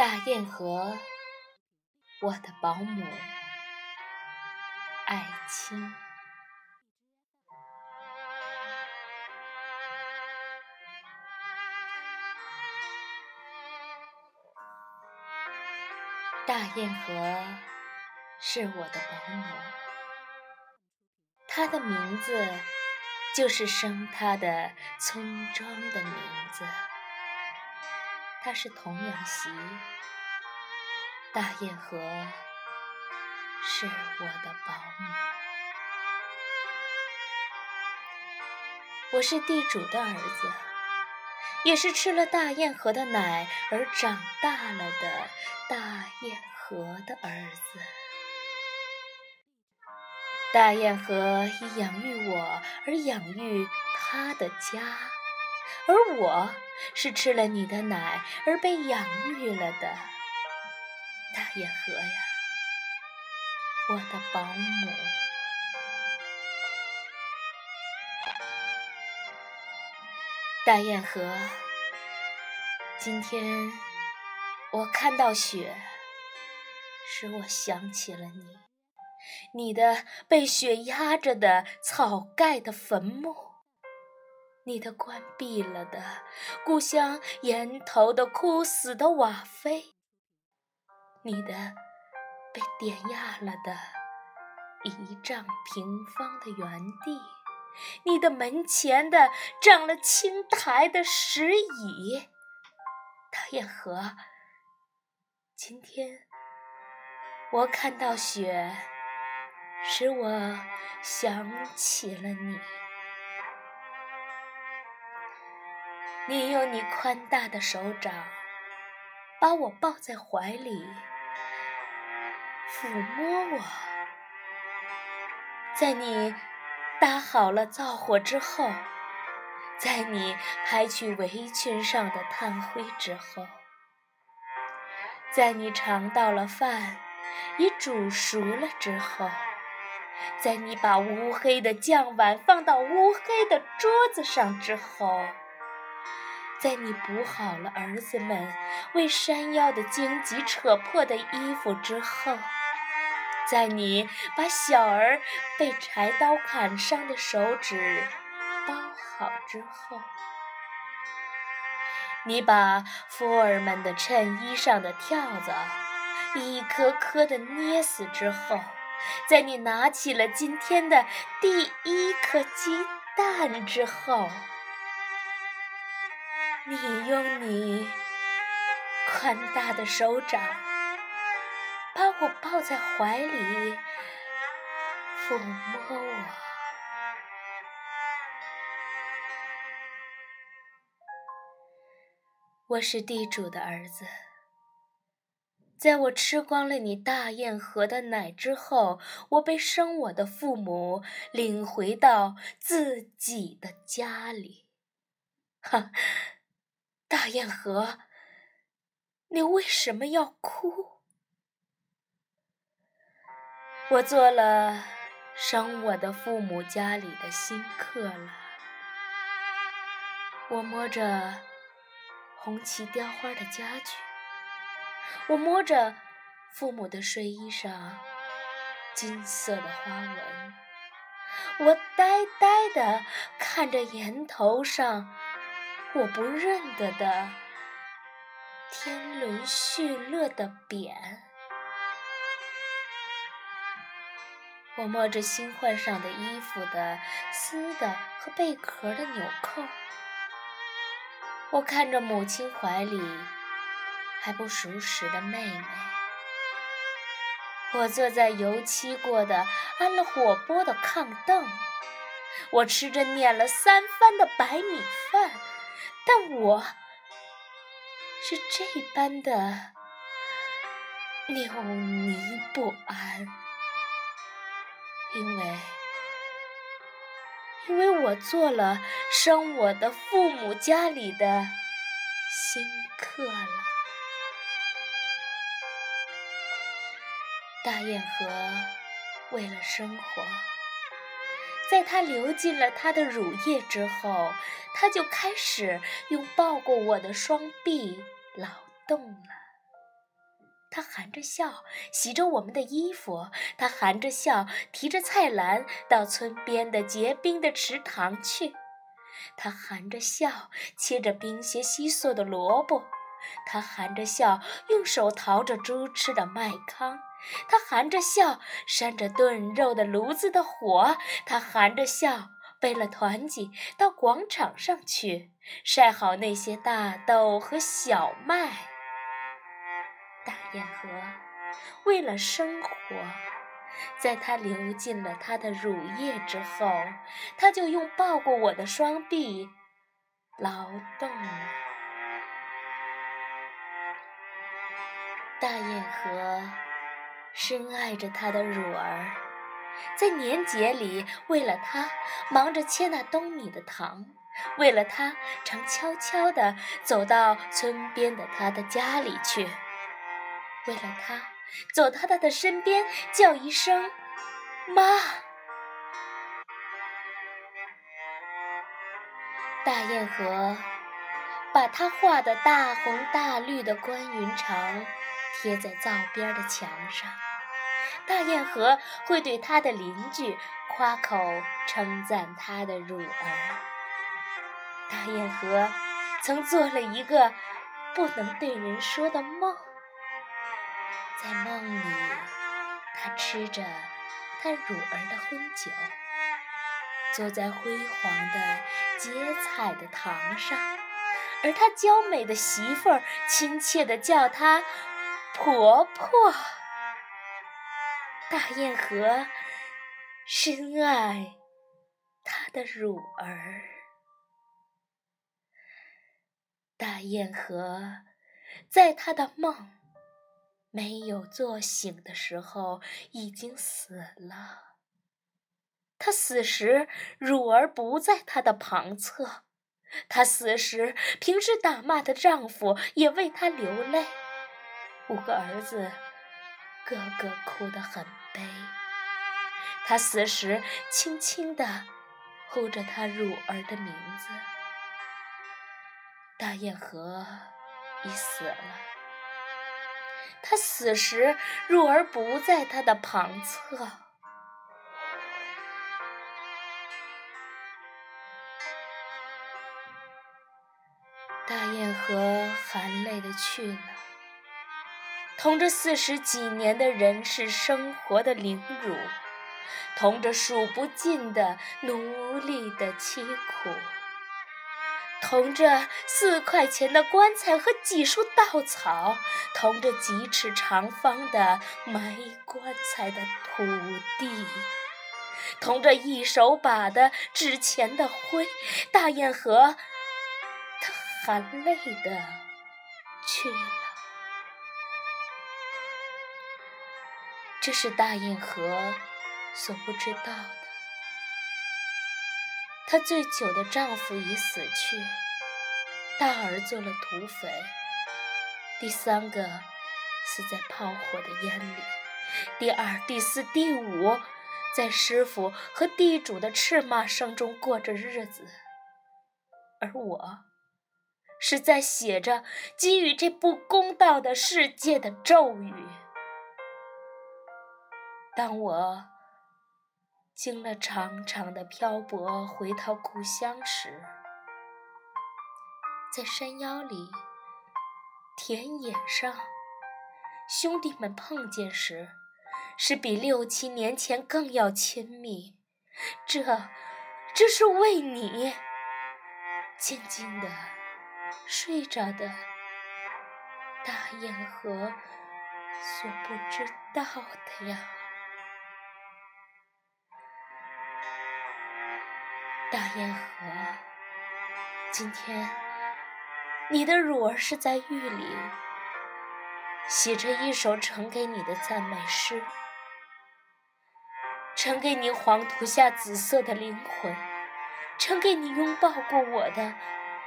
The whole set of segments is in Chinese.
大堰河，我的保姆，爱卿。大堰河是我的保姆，她的名字就是生她的村庄的名字。它是童养媳，大堰河是我的保姆。我是地主的儿子，也是吃了大堰河的奶而长大了的大堰河的儿子。大堰河以养育我而养育他的家，而我。是吃了你的奶而被养育了的大堰河呀，我的保姆。大堰河，今天我看到雪，使我想起了你，你的被雪压着的草盖的坟墓。你的关闭了的故乡，檐头的枯死的瓦飞；你的被点压了的一丈平方的原地；你的门前的长了青苔的石椅。大堰河，今天我看到雪，使我想起了你。你用你宽大的手掌把我抱在怀里，抚摸我。在你搭好了灶火之后，在你拍去围裙上的炭灰之后，在你尝到了饭已煮熟了之后，在你把乌黑的酱碗放到乌黑的桌子上之后。在你补好了儿子们为山药的荆棘扯破的衣服之后，在你把小儿被柴刀砍伤的手指包好之后，你把夫儿们的衬衣上的跳蚤一颗颗的捏死之后，在你拿起了今天的第一颗鸡蛋之后。你用你宽大的手掌把我抱在怀里，抚摸我。我是地主的儿子，在我吃光了你大堰河的奶之后，我被生我的父母领回到自己的家里。哈。大堰河，你为什么要哭？我做了生我的父母家里的新客了。我摸着红旗雕花的家具，我摸着父母的睡衣上金色的花纹，我呆呆地看着檐头上。我不认得的天伦叙乐的匾，我摸着新换上的衣服的丝的和贝壳的纽扣，我看着母亲怀里还不熟识的妹妹，我坐在油漆过的安了火锅的炕凳，我吃着碾了三番的白米饭。但我是这般的扭捏不安，因为因为我做了生我的父母家里的新客了。大堰河为了生活。在它流进了它的乳液之后，它就开始用抱过我的双臂劳动了。他含着笑洗着我们的衣服，他含着笑提着菜篮到村边的结冰的池塘去，他含着笑切着冰些稀碎的萝卜，他含着笑用手淘着猪吃的麦糠，他含着笑扇着炖肉的炉子的火，他含着笑背了团几到广场上去晒好那些大豆和小麦。大堰河为了生活，在它流尽了它的乳液之后，它就用抱过我的双臂劳动了。大堰河深爱着他的乳儿，在年节里为了他忙着切那冬米的糖，为了他常悄悄地走到村边的他的家里去。为了他，走到他的身边，叫一声“妈”。大堰河把他画的大红大绿的关云长贴在灶边的墙上。大堰河会对他的邻居夸口称赞他的乳儿。大堰河曾做了一个不能对人说的梦。在梦里，他吃着他乳儿的婚酒，坐在辉煌的结彩的堂上，而他娇美的媳妇儿亲切地叫她婆婆。大堰河深爱她的乳儿，大堰河在他的梦。没有做醒的时候，已经死了。他死时，乳儿不在他的旁侧；他死时，平时打骂的丈夫也为他流泪。五个儿子，个个哭得很悲。他死时，轻轻地呼着他乳儿的名字。大堰河已死了。他死时，乳儿不在他的旁侧。大堰河含泪的去了，同着四十几年的人世生活的凌辱，同着数不尽的奴隶的凄苦。同着四块钱的棺材和几束稻草，同着几尺长方的埋棺材的土地，同着一手把的纸钱的灰，大堰河，他含泪的去。这是大堰河所不知道的。她醉酒的丈夫已死去，大儿做了土匪，第三个死在炮火的烟里，第二、第四、第五在师傅和地主的斥骂声中过着日子，而我是在写着给予这不公道的世界的咒语。当我。经了长长的漂泊，回到故乡时，在山腰里、田野上，兄弟们碰见时，是比六七年前更要亲密。这，这是为你静静的睡着的大堰河所不知道的呀。大堰河，今天你的乳儿是在狱里，写着一首呈给你的赞美诗，呈给你黄土下紫色的灵魂，呈给你拥抱过我的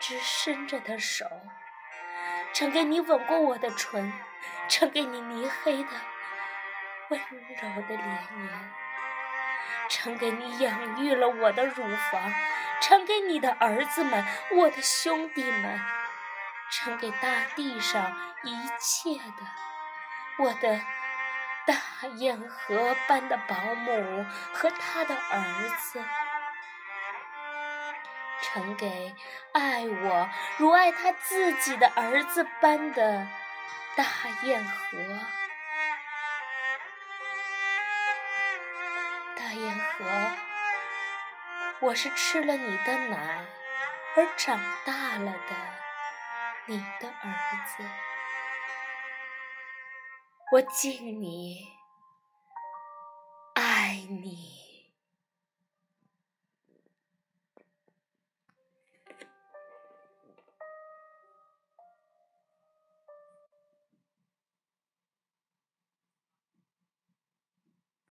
直伸着的手，呈给你吻过我的唇，呈给你泥黑的温柔的脸颜。呈给你养育了我的乳房，呈给你的儿子们，我的兄弟们，呈给大地上一切的我的大雁河般的保姆和他的儿子，呈给爱我如爱他自己的儿子般的大雁河。河，我是吃了你的奶而长大了的你的儿子。我敬你，爱你。